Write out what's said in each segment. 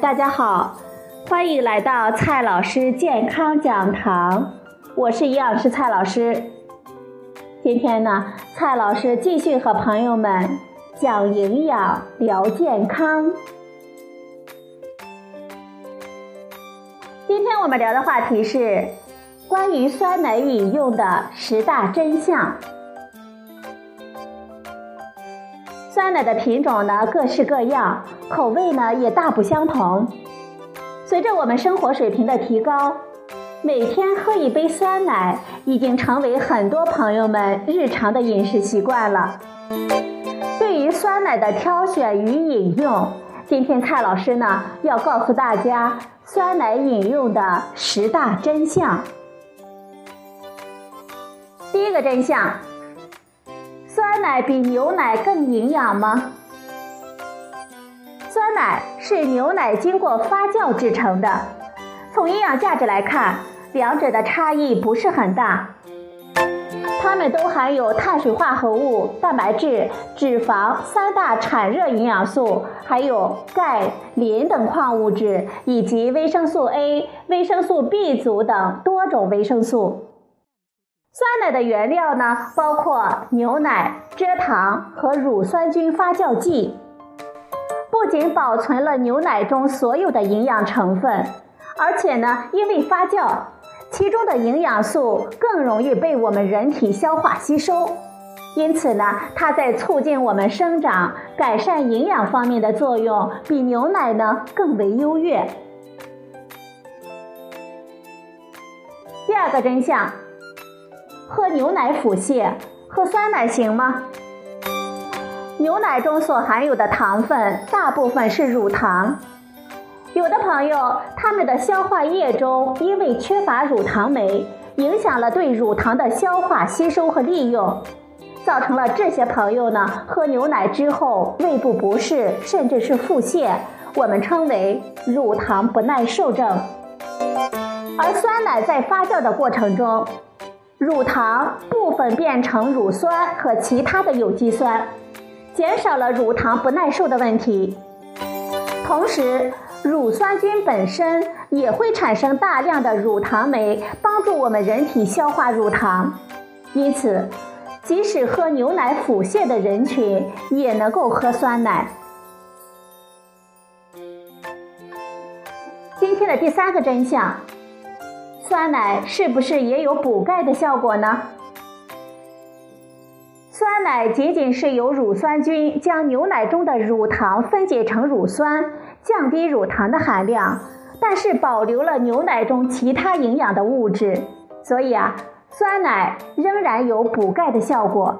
大家好，欢迎来到蔡老师健康讲堂，我是营养师蔡老师。今天呢，蔡老师继续和朋友们讲营养、聊健康。今天我们聊的话题是关于酸奶饮用的十大真相。酸奶的品种呢各式各样，口味呢也大不相同。随着我们生活水平的提高，每天喝一杯酸奶已经成为很多朋友们日常的饮食习惯了。对于酸奶的挑选与饮用，今天蔡老师呢要告诉大家酸奶饮用的十大真相。第一个真相。酸奶比牛奶更营养吗？酸奶是牛奶经过发酵制成的，从营养价值来看，两者的差异不是很大。它们都含有碳水化合物、蛋白质、脂肪三大产热营养素，还有钙、磷等矿物质，以及维生素 A、维生素 B 族等多种维生素。酸奶的原料呢，包括牛奶、蔗糖和乳酸菌发酵剂，不仅保存了牛奶中所有的营养成分，而且呢，因为发酵，其中的营养素更容易被我们人体消化吸收，因此呢，它在促进我们生长、改善营养方面的作用，比牛奶呢更为优越。第二个真相。喝牛奶腹泻，喝酸奶行吗？牛奶中所含有的糖分大部分是乳糖，有的朋友他们的消化液中因为缺乏乳糖酶，影响了对乳糖的消化吸收和利用，造成了这些朋友呢喝牛奶之后胃部不适，甚至是腹泻，我们称为乳糖不耐受症。而酸奶在发酵的过程中。乳糖部分变成乳酸和其他的有机酸，减少了乳糖不耐受的问题。同时，乳酸菌本身也会产生大量的乳糖酶，帮助我们人体消化乳糖。因此，即使喝牛奶腹泻的人群也能够喝酸奶。今天的第三个真相。酸奶是不是也有补钙的效果呢？酸奶仅仅是由乳酸菌将牛奶中的乳糖分解成乳酸，降低乳糖的含量，但是保留了牛奶中其他营养的物质，所以啊，酸奶仍然有补钙的效果。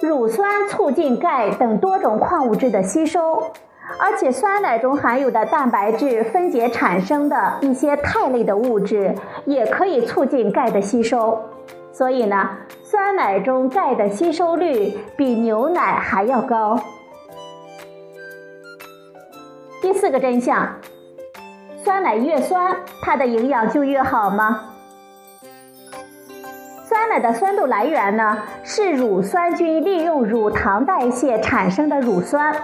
乳酸促进钙等多种矿物质的吸收。而且酸奶中含有的蛋白质分解产生的一些肽类的物质，也可以促进钙的吸收。所以呢，酸奶中钙的吸收率比牛奶还要高。第四个真相：酸奶越酸，它的营养就越好吗？酸奶的酸度来源呢，是乳酸菌利用乳糖代谢产生的乳酸。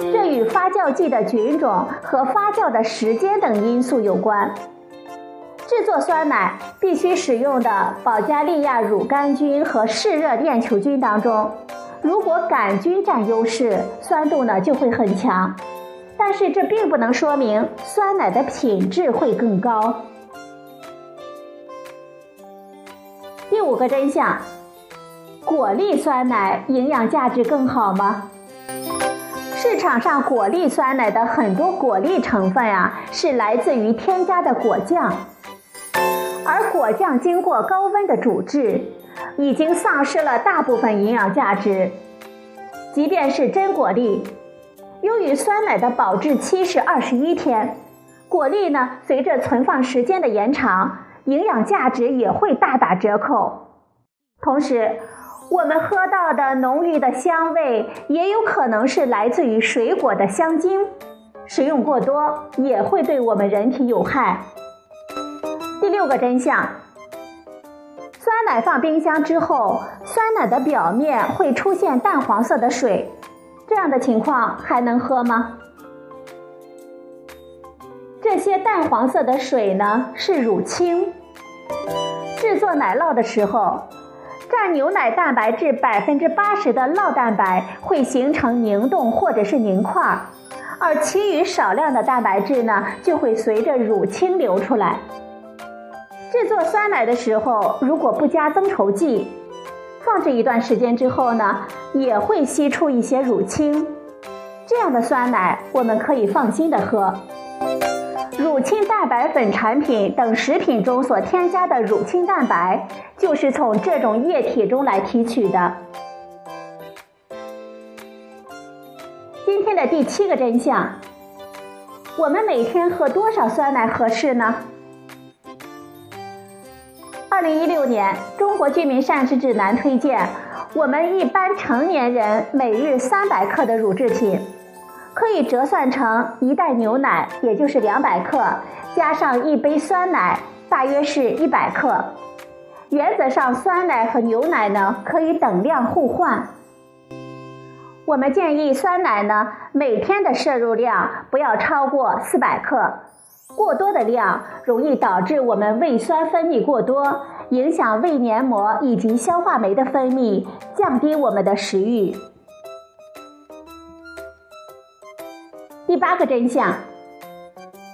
这与发酵剂的菌种和发酵的时间等因素有关。制作酸奶必须使用的保加利亚乳杆菌和嗜热链球菌当中，如果杆菌占优势，酸度呢就会很强。但是这并不能说明酸奶的品质会更高。第五个真相：果粒酸奶营养价值更好吗？市场上果粒酸奶的很多果粒成分啊，是来自于添加的果酱，而果酱经过高温的煮制，已经丧失了大部分营养价值。即便是真果粒，由于酸奶的保质期是二十一天，果粒呢随着存放时间的延长，营养价值也会大打折扣。同时，我们喝到的浓郁的香味，也有可能是来自于水果的香精，食用过多也会对我们人体有害。六个真相：酸奶放冰箱之后，酸奶的表面会出现淡黄色的水，这样的情况还能喝吗？这些淡黄色的水呢是乳清。制作奶酪的时候，占牛奶蛋白质百分之八十的酪蛋白会形成凝冻或者是凝块，而其余少量的蛋白质呢就会随着乳清流出来。制作酸奶的时候，如果不加增稠剂，放置一段时间之后呢，也会析出一些乳清。这样的酸奶我们可以放心的喝。乳清蛋白粉产品等食品中所添加的乳清蛋白，就是从这种液体中来提取的。今天的第七个真相：我们每天喝多少酸奶合适呢？二零一六年《中国居民膳食指南》推荐，我们一般成年人每日三百克的乳制品，可以折算成一袋牛奶，也就是两百克，加上一杯酸奶，大约是一百克。原则上，酸奶和牛奶呢可以等量互换。我们建议酸奶呢每天的摄入量不要超过四百克。过多的量容易导致我们胃酸分泌过多，影响胃黏膜以及消化酶的分泌，降低我们的食欲。第八个真相：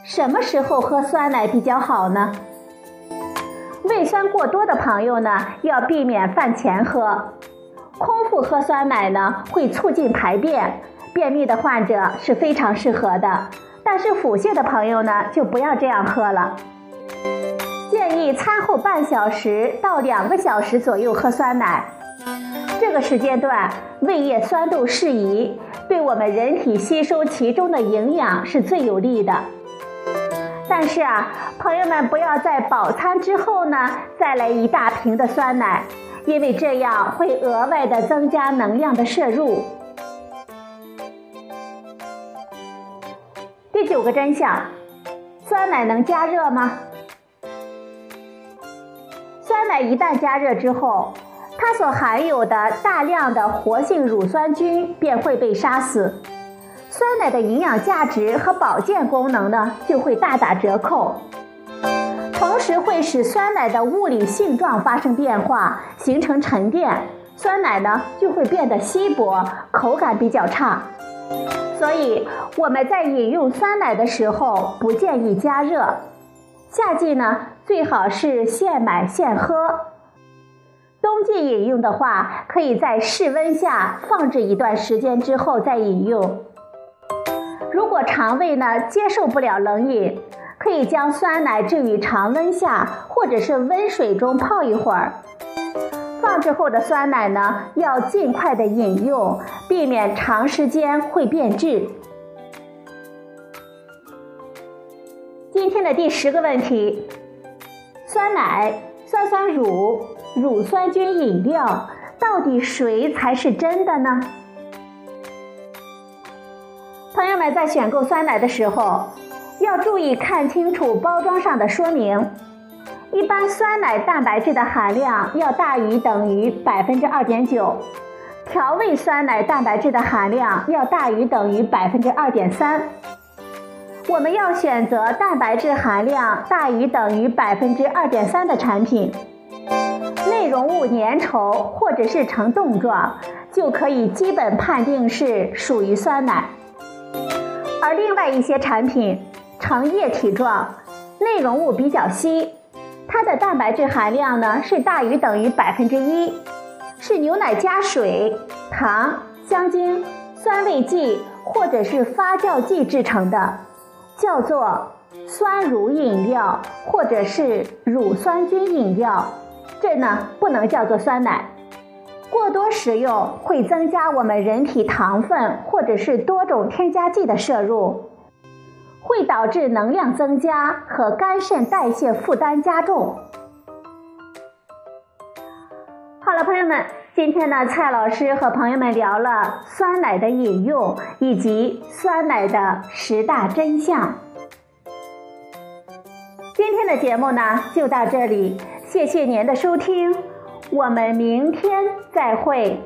什么时候喝酸奶比较好呢？胃酸过多的朋友呢，要避免饭前喝。空腹喝酸奶呢，会促进排便，便秘的患者是非常适合的。但是腹泻的朋友呢，就不要这样喝了。建议餐后半小时到两个小时左右喝酸奶，这个时间段胃液酸度适宜，对我们人体吸收其中的营养是最有利的。但是啊，朋友们不要在饱餐之后呢，再来一大瓶的酸奶，因为这样会额外的增加能量的摄入。第九个真相：酸奶能加热吗？酸奶一旦加热之后，它所含有的大量的活性乳酸菌便会被杀死，酸奶的营养价值和保健功能呢就会大打折扣，同时会使酸奶的物理性状发生变化，形成沉淀，酸奶呢就会变得稀薄，口感比较差。所以我们在饮用酸奶的时候不建议加热。夏季呢，最好是现买现喝。冬季饮用的话，可以在室温下放置一段时间之后再饮用。如果肠胃呢接受不了冷饮，可以将酸奶置于常温下，或者是温水中泡一会儿。放置后的酸奶呢，要尽快的饮用，避免长时间会变质。今天的第十个问题：酸奶、酸酸乳、乳酸菌饮料，到底谁才是真的呢？朋友们在选购酸奶的时候，要注意看清楚包装上的说明。一般酸奶蛋白质的含量要大于等于百分之二点九，调味酸奶蛋白质的含量要大于等于百分之二点三。我们要选择蛋白质含量大于等于百分之二点三的产品，内容物粘稠或者是呈冻状，就可以基本判定是属于酸奶。而另外一些产品呈液体状，内容物比较稀。它的蛋白质含量呢是大于等于百分之一，是牛奶加水、糖、香精、酸味剂或者是发酵剂制成的，叫做酸乳饮料或者是乳酸菌饮料。这呢不能叫做酸奶，过多食用会增加我们人体糖分或者是多种添加剂的摄入。会导致能量增加和肝肾代谢负担加重。好了，朋友们，今天呢，蔡老师和朋友们聊了酸奶的饮用以及酸奶的十大真相。今天的节目呢就到这里，谢谢您的收听，我们明天再会。